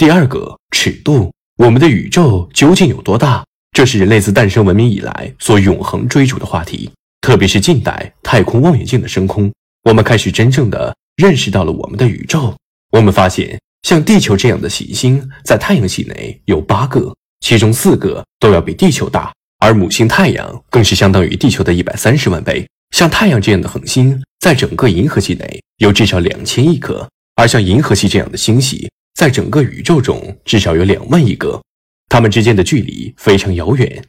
第二个，尺度，我们的宇宙究竟有多大？这是人类自诞生文明以来所永恒追逐的话题。特别是近代太空望远镜的升空，我们开始真正的认识到了我们的宇宙。我们发现，像地球这样的行星在太阳系内有八个，其中四个都要比地球大，而母星太阳更是相当于地球的一百三十万倍。像太阳这样的恒星，在整个银河系内有至少两千亿颗，而像银河系这样的星系，在整个宇宙中至少有两万亿个。它们之间的距离非常遥远，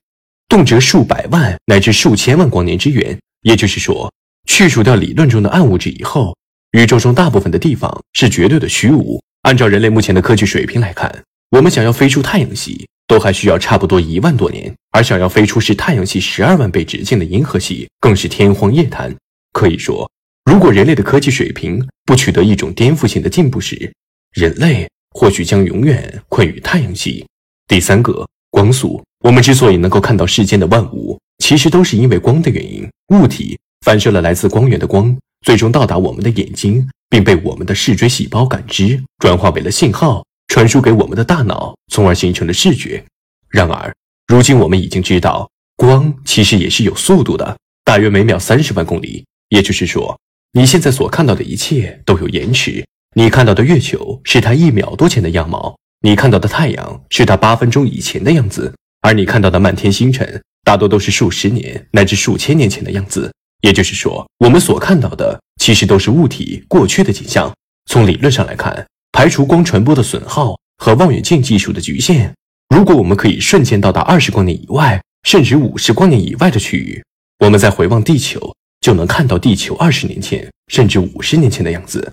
动辄数百万乃至数千万光年之远。也就是说，去除掉理论中的暗物质以后，宇宙中大部分的地方是绝对的虚无。按照人类目前的科技水平来看，我们想要飞出太阳系，都还需要差不多一万多年；而想要飞出是太阳系十二万倍直径的银河系，更是天方夜谭。可以说，如果人类的科技水平不取得一种颠覆性的进步时，人类或许将永远困于太阳系。第三个，光速。我们之所以能够看到世间的万物，其实都是因为光的原因。物体反射了来自光源的光，最终到达我们的眼睛，并被我们的视锥细胞感知，转化为了信号，传输给我们的大脑，从而形成了视觉。然而，如今我们已经知道，光其实也是有速度的，大约每秒三十万公里。也就是说，你现在所看到的一切都有延迟。你看到的月球是它一秒多前的样貌，你看到的太阳是它八分钟以前的样子。而你看到的漫天星辰，大多都是数十年乃至数千年前的样子。也就是说，我们所看到的其实都是物体过去的景象。从理论上来看，排除光传播的损耗和望远镜技术的局限，如果我们可以瞬间到达二十光年以外，甚至五十光年以外的区域，我们再回望地球，就能看到地球二十年前甚至五十年前的样子。